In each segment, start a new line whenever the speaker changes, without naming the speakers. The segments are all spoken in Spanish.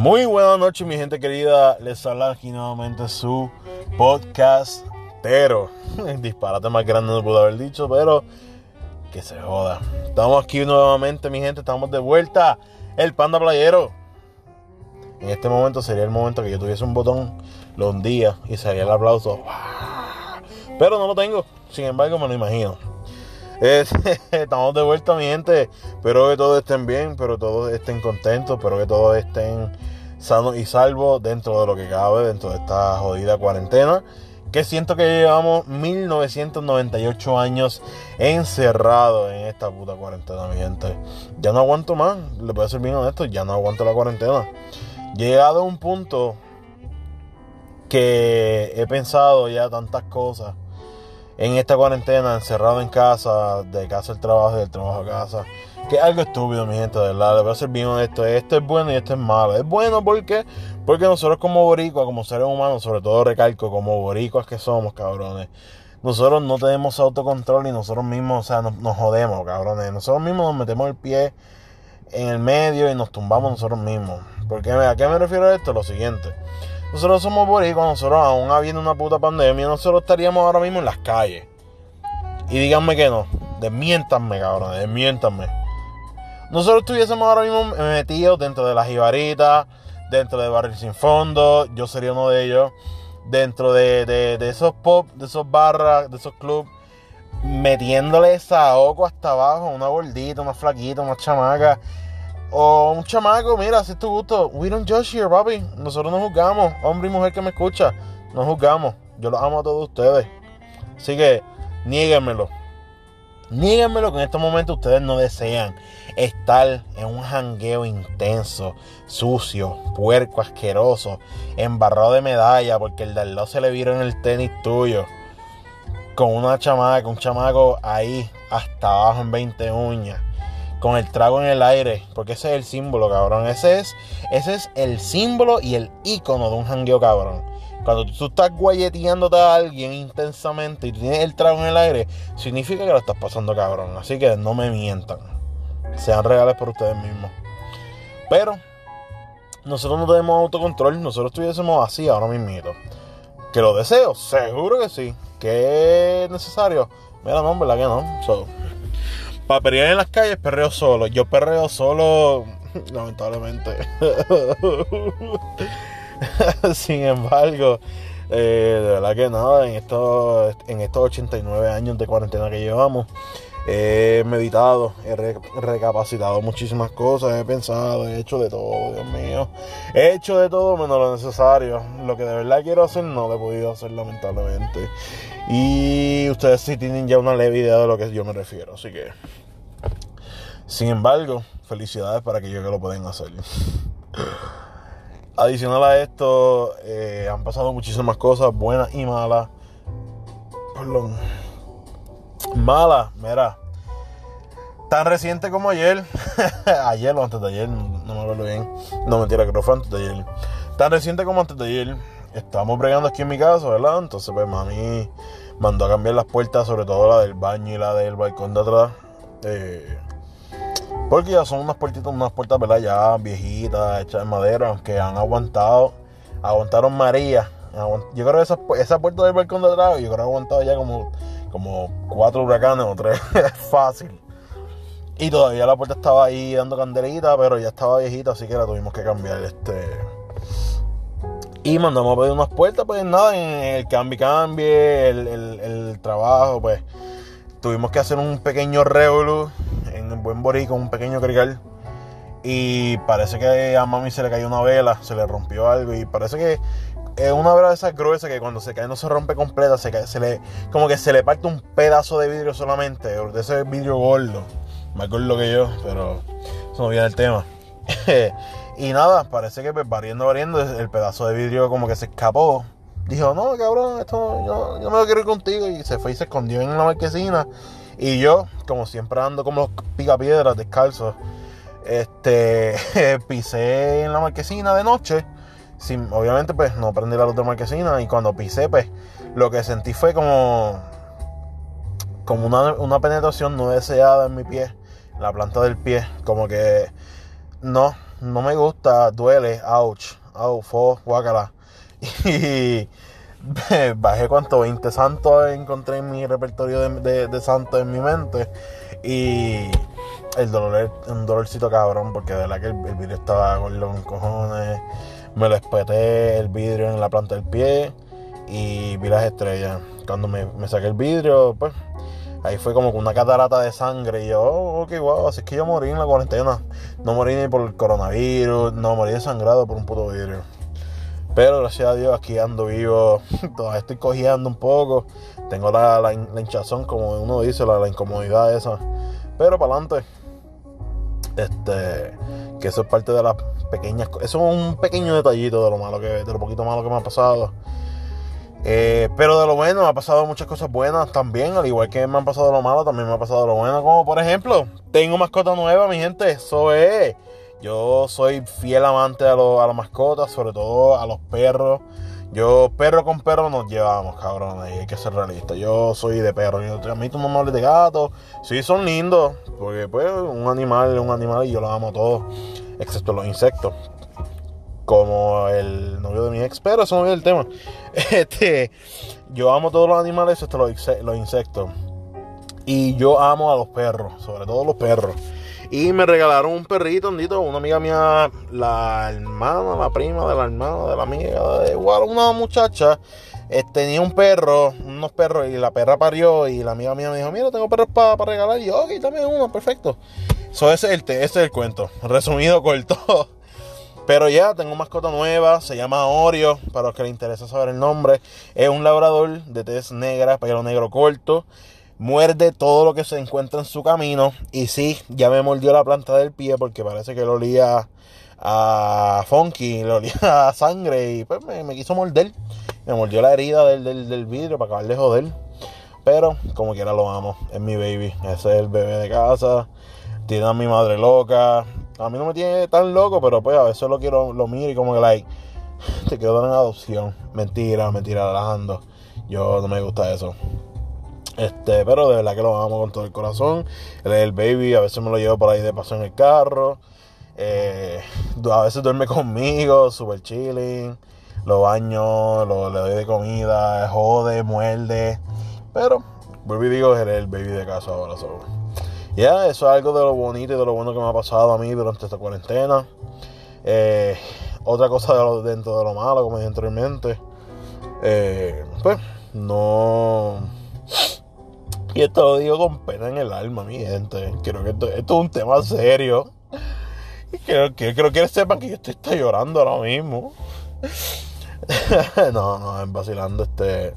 Muy buenas noches, mi gente querida. Les habla aquí nuevamente su podcastero. El disparate más grande no pudo haber dicho, pero que se joda. Estamos aquí nuevamente, mi gente. Estamos de vuelta. El panda playero. En este momento sería el momento que yo tuviese un botón, lo hundía y sería el aplauso. Pero no lo tengo. Sin embargo, me lo imagino. Es- estamos de vuelta, mi gente. Espero que todos estén bien, pero todos estén contentos, espero que todos estén sanos y salvos dentro de lo que cabe, dentro de esta jodida cuarentena. Que siento que llevamos 1998 años encerrados en esta puta cuarentena, mi gente. Ya no aguanto más, le voy a ser bien honesto, ya no aguanto la cuarentena. Llegado a un punto que he pensado ya tantas cosas en esta cuarentena, encerrado en casa, de casa al trabajo, del trabajo a casa. Que es algo estúpido, mi gente, de verdad. Les voy a ser bien honesto. Esto es bueno y esto es malo. Es bueno porque, porque nosotros como boricuas, como seres humanos, sobre todo recalco, como boricuas que somos, cabrones. Nosotros no tenemos autocontrol y nosotros mismos, o sea, nos, jodemos, cabrones. Nosotros mismos nos metemos el pie en el medio y nos tumbamos nosotros mismos. Porque ¿a qué me refiero a esto? Lo siguiente. Nosotros somos boricuas, nosotros aún habiendo una puta pandemia, nosotros estaríamos ahora mismo en las calles. Y díganme que no. Desmiéntanme, cabrón, desmiéntanme. Nosotros estuviésemos ahora mismo metidos dentro de las jibaritas, dentro de Barril Sin Fondo, yo sería uno de ellos, dentro de, de- de esos pop, de esos barras, de esos clubs, metiéndole saoco hasta abajo, una gordita, una flaquita, una chamaca, o un chamaco, mira, si es tu gusto, we don't judge here, papi, nosotros no juzgamos, hombre y mujer que me escucha, no juzgamos, yo los amo a todos ustedes, así que, niéguenmelo. Níganmelo que en estos momentos ustedes no desean estar en un jangueo intenso, sucio, puerco, asqueroso, embarrado de medalla porque el de al lado se le vieron el tenis tuyo. Con una chamaca, un chamaco ahí hasta abajo en 20 uñas. Con el trago en el aire. Porque ese es el símbolo, cabrón. Ese es, ese es el símbolo y el icono de un jangueo, cabrón. Cuando tú estás guayeteándote a alguien intensamente y tienes el trago en el aire, significa que lo estás pasando cabrón. Así que no me mientan. Sean reales por ustedes mismos. Pero nosotros no tenemos autocontrol. Nosotros estuviésemos así ahora mismito. Que lo deseo, seguro que sí. Que es necesario. Mira, no, verdad que no. So, para pelear en las calles, perreo solo. Yo perreo solo, lamentablemente. Sin embargo, eh, de verdad que nada, en estos, en estos 89 años de cuarentena que llevamos, he meditado, he re- recapacitado muchísimas cosas, he pensado, he hecho de todo, Dios mío. He hecho de todo menos lo necesario. Lo que de verdad quiero hacer no lo he podido hacer lamentablemente. Y ustedes sí tienen ya una leve idea de lo que yo me refiero, así que... Sin embargo, felicidades para aquellos que lo pueden hacer. Adicional a esto, eh, han pasado muchísimas cosas buenas y malas. Perdón. Malas, mira. Tan reciente como ayer. ayer o antes de ayer, no me acuerdo bien. No, mentira, creo que fue antes de ayer. Tan reciente como antes de ayer. Estamos bregando aquí en mi casa, ¿verdad? Entonces, pues mami mandó a cambiar las puertas, sobre todo la del baño y la del balcón de atrás. Eh, porque ya son unas puertitas, unas puertas, ¿verdad? Ya viejitas, hechas de madera, que han aguantado, aguantaron María. Yo creo que esa, esa puerta del balcón de atrás, yo creo que ha aguantado ya como, como cuatro huracanes o tres. Fácil. Y todavía la puerta estaba ahí dando candelita, pero ya estaba viejita, así que la tuvimos que cambiar. Este. Y mandamos a pedir unas puertas, pues nada, en el cambio cambie, el, el- trabajo, pues tuvimos que hacer un pequeño revolú en buen borico, un pequeño crical. Y parece que a mami se le cayó una vela, se le rompió algo. Y parece que es una vela de esas gruesas que cuando se cae no se rompe completa, se, cae- se le, como que se le parte un pedazo de vidrio solamente, de ese vidrio gordo. Más gordo que yo, pero eso no viene el tema. y nada, parece que pues, variando, variando, el pedazo de vidrio como que se escapó dijo, no, cabrón, esto yo, yo me lo quiero ir contigo. Y se fue y se escondió en la marquesina. Y yo, como siempre ando como los picapiedras descalzos, este, pisé en la marquesina de noche. Obviamente, pues no prendí la luz de marquesina. Y cuando pisé, pues lo que sentí fue como, como una, una penetración no deseada en mi pie, la planta del pie. Como que no, no me gusta, duele, ouch, ouch, fo, guácala. Y bajé cuánto, 20 santos encontré en mi repertorio de, de, santos en mi mente. Y el dolor un dolorcito cabrón, porque de verdad que el, vidrio estaba con los cojones. Me lo espeté el vidrio en la planta del pie y vi las estrellas. Cuando me, me saqué el vidrio, pues ahí fue como una catarata de sangre. Y yo, oh, ok, wow, así es que yo morí en la cuarentena. No morí ni por el coronavirus, no morí desangrado por un puto vidrio. Pero gracias a Dios aquí ando vivo, todavía estoy cojeando un poco. Tengo la, la, hinchazón, como uno dice, la, incomodidad esa. Pero para adelante. Este, que eso es parte de las pequeñas Eso es un pequeño detallito de lo malo que, de lo poquito malo que me ha pasado. Eh, pero de lo bueno, me ha pasado muchas cosas buenas también. Al igual que me han pasado lo malo, también me ha pasado lo bueno. Como por ejemplo, tengo mascota nueva, mi gente. Eso es. Yo soy fiel amante a, a las mascotas, sobre todo a los perros. Yo, perro con perro nos llevamos, cabrón. hay que ser realista. Yo soy de perro. Yo, a mí tú me de gato. Sí, son lindos. Porque, pues, un animal es un animal y yo lo amo a todos. Excepto los insectos. Como el novio de mi ex. Pero eso no es el tema. Este, yo amo todos los animales, excepto los insectos. Y yo amo a los perros. Sobre todo los perros. Y me regalaron un perrito, andito, una amiga mía, la hermana, la prima de la hermana, de la amiga, igual una muchacha, eh, tenía un perro, unos perros, y la perra parió, y la amiga mía me dijo, mira, tengo perros para regalar, y yo, ok, dame uno, perfecto. Eso ese es el, ese es el cuento, resumido corto. Pero ya tengo mascota nueva, se llama Oreo, para los que les interesa saber el nombre. Es un labrador de tez negra, pelo negro corto muerde todo lo que se encuentra en su camino. Y sí, ya me mordió la planta del pie porque parece que lo olía a funky, lo olía a sangre y pues me, quiso morder. Me mordió la herida del, del, vidrio para acabar de joder. Pero como quiera lo amo, es mi baby, ese es el bebé de casa. Tiene a mi madre loca. A mí no me tiene tan loco, pero pues a veces lo quiero, lo miro y como que like, te quiero dar en adopción. Mentira, mentira, relajando. Yo no me gusta eso. Este, pero de verdad que lo amo con todo el corazón. Es el baby, a veces me lo llevo por ahí de paso en el carro. Eh, a veces duerme conmigo, super chilling. Lo baño, lo, le doy de comida, jode, muerde. Pero, vuelvo y digo, es el baby de casa ahora solo. Ya, eso es algo de lo bonito y de lo bueno que me ha pasado a mí durante esta cuarentena. Eh, otra cosa dentro de lo malo, como dije anteriormente. Eh, pues, no y esto lo digo con pena en el alma, mi gente. Creo que esto, es un tema serio. Y quiero, quiero, que sepan que yo estoy, estoy llorando ahora mismo. no, no, en vacilando, este.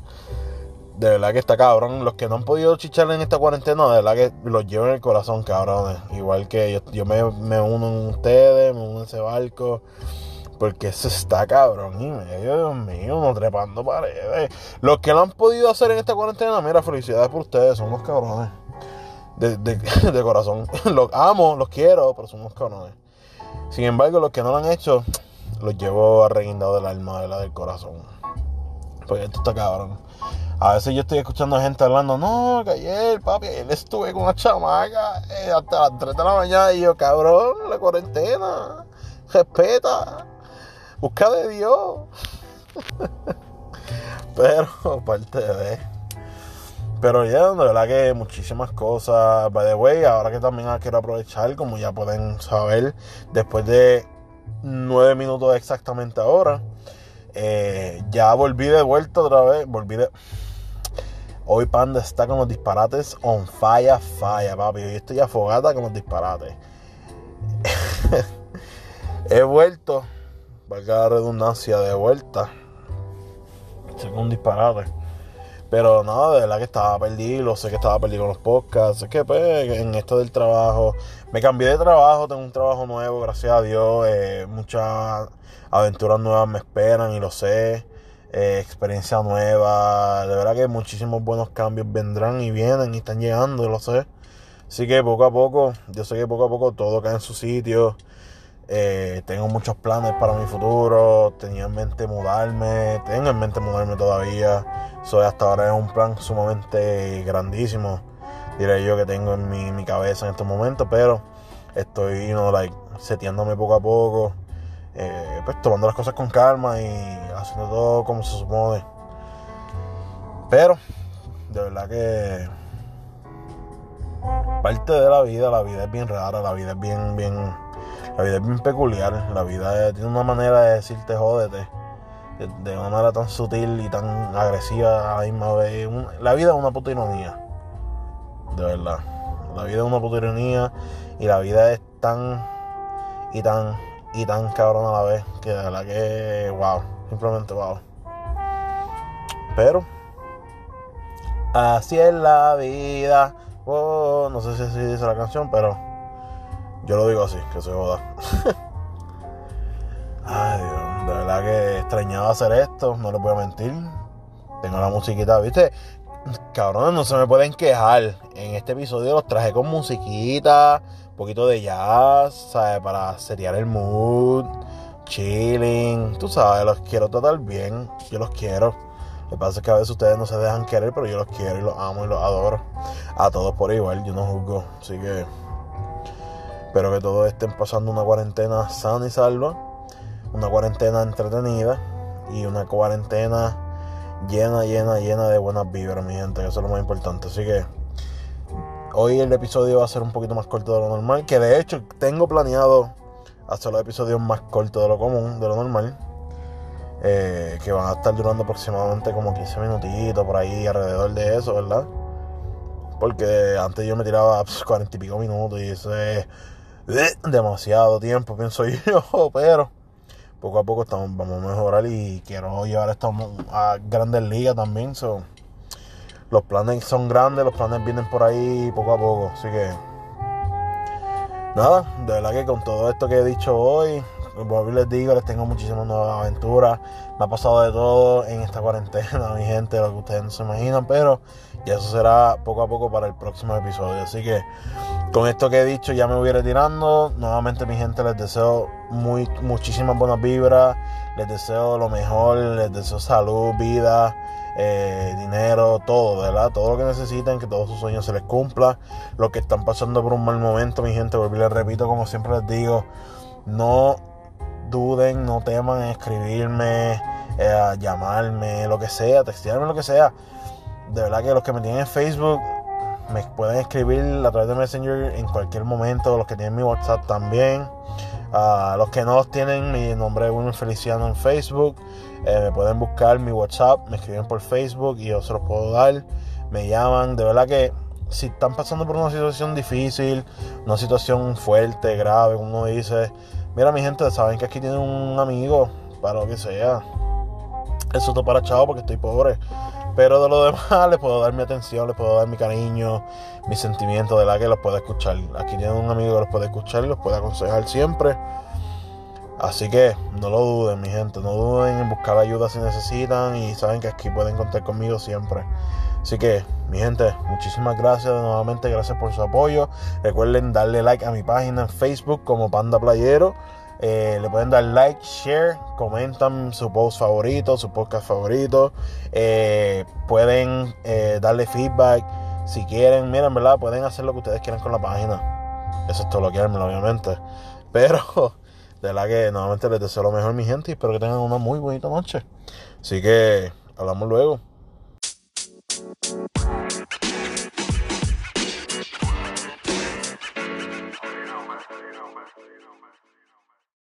De verdad que está cabrón. Los que no han podido chichar en esta cuarentena, de verdad que los llevo en el corazón, cabrones. Igual que yo, yo me, me uno en ustedes, me uno en ese barco. Porque eso está cabrón y medio, Dios mío, no trepando paredes. Los que lo han podido hacer en esta cuarentena, mira, felicidades por ustedes, son unos cabrones. De, de, corazón. Los amo, los quiero, pero son unos cabrones. Sin embargo, los que no lo han hecho, los llevo arreguindado del alma, de la del corazón. Porque esto está cabrón. A veces yo estoy escuchando a gente hablando, no, que ayer, papi, ayer estuve con una chamaca eh, hasta las 3 de la mañana y yo, cabrón, la cuarentena, respeta. Busca de Dios. Pero, aparte de. Pero ya, de verdad que muchísimas cosas. By the way, ahora que también quiero aprovechar, como ya pueden saber, después de nueve minutos exactamente ahora, eh, ya volví de vuelta otra vez. Volví de. Hoy Panda está con los disparates on fire, fire, papi. Hoy estoy afogada con los disparates. He vuelto valga la redundancia, de vuelta. Según disparate. Pero nada, de verdad que estaba perdido, sé que estaba perdido con los podcasts, sé que pues, en esto del trabajo, me cambié de trabajo, tengo un trabajo nuevo, gracias a Dios, eh, muchas aventuras nuevas me esperan y lo sé. eh, experiencia nueva. De verdad que muchísimos buenos cambios vendrán y vienen y están llegando, lo sé. Así que poco a poco, yo sé que poco a poco todo cae en su sitio. Eh, tengo muchos planes para mi futuro. Tenía en mente mudarme. Tengo en mente mudarme todavía. Soy hasta ahora es un plan sumamente grandísimo. Diré yo que tengo en mi, cabeza en estos momentos. Pero estoy, you like, seteándome poco a poco. Eh, pues tomando las cosas con calma y haciendo todo como se supone. Pero, de verdad que parte de la vida, la vida es bien rara, la vida es bien, bien, la vida es bien peculiar, la vida tiene una manera de decirte jódete, de, una manera tan sutil y tan agresiva a la misma vez. la vida es una puta ironía, de verdad. La vida es una puta ironía y la vida es tan y tan y tan cabrón a la vez que de verdad que wow, simplemente wow. Pero así es la vida. Oh, no sé si así dice la canción, pero yo lo digo así, que se joda. Ay, Dios, de verdad que extrañaba hacer esto, no les voy a mentir. Tengo la musiquita, ¿viste? Cabrones, no se me pueden quejar. En este episodio los traje con musiquita, un poquito de jazz, ¿sabes? Para setear el mood, chilling. Tú sabes, los quiero tratar bien. Yo los quiero. Lo que pasa es que a veces ustedes no se dejan querer, pero yo los quiero y los amo y los adoro. A todos por igual, yo no juzgo. Así que espero que todos estén pasando una cuarentena sana y salva. Una cuarentena entretenida. Y una cuarentena llena, llena, llena de buenas vibras, mi gente. Eso es lo más importante. Así que hoy el episodio va a ser un poquito más corto de lo normal. Que de hecho tengo planeado hacer los episodios más cortos de lo común, de lo normal. Eh, que van a estar durando aproximadamente como 15 minutitos por ahí alrededor de eso, ¿verdad? Porque antes yo me tiraba 40 pues, y pico minutos y eso es demasiado tiempo, pienso yo, pero poco a poco estamos, vamos a mejorar y quiero llevar esto a grandes ligas también. los planes son grandes, los planes vienen por ahí poco a poco, así que nada, de verdad que con todo esto que he dicho hoy, como les digo, les tengo muchísimas nuevas aventuras. Me ha pasado de todo en esta cuarentena, mi gente, lo que ustedes no se imaginan, pero ya eso será poco a poco para el próximo episodio. Así que con esto que he dicho ya me voy retirando. Nuevamente mi gente les deseo muy, muchísimas buenas vibras. Les deseo lo mejor, les deseo salud, vida, eh, dinero, todo, ¿verdad? Todo lo que necesiten, que todos sus sueños se les cumpla. Los que están pasando por un mal momento, mi gente, volví les repito, como siempre les digo, no duden, no teman en escribirme, eh, llamarme, lo que sea, textearme, lo que sea. De verdad que los que me tienen en Facebook me pueden escribir a través de Messenger en cualquier momento. Los que tienen mi WhatsApp también. Uh, los que no tienen mi nombre es Wilmer Feliciano en Facebook. Eh, me pueden buscar mi WhatsApp, me escriben por Facebook y yo se los puedo dar. Me llaman. De verdad que si están pasando por una situación difícil, una situación fuerte, grave, uno dice, Mira, mi gente, saben que aquí tienen un amigo para lo que sea. Eso es para chavo porque estoy pobre. Pero de lo demás les puedo dar mi atención, les puedo dar mi cariño, mi sentimiento de la que los puede escuchar. Aquí tienen un amigo que los puede escuchar y los puede aconsejar siempre. Así que no lo duden, mi gente, no duden en buscar ayuda si necesitan y saben que aquí pueden contar conmigo siempre. Así que, mi gente, muchísimas gracias nuevamente, gracias por su apoyo. Recuerden darle like a mi página en Facebook como Panda Playero. Eh, le pueden dar like, share, comentan su post favorito, su podcast favorito. Eh, pueden eh, darle feedback si quieren. Miren, ¿verdad? Pueden hacer lo que ustedes quieran con la página. Eso es todo lo que quieren, obviamente. Pero, de verdad que nuevamente les deseo lo mejor, mi gente, y espero que tengan una muy bonita noche. Así que, hablamos luego.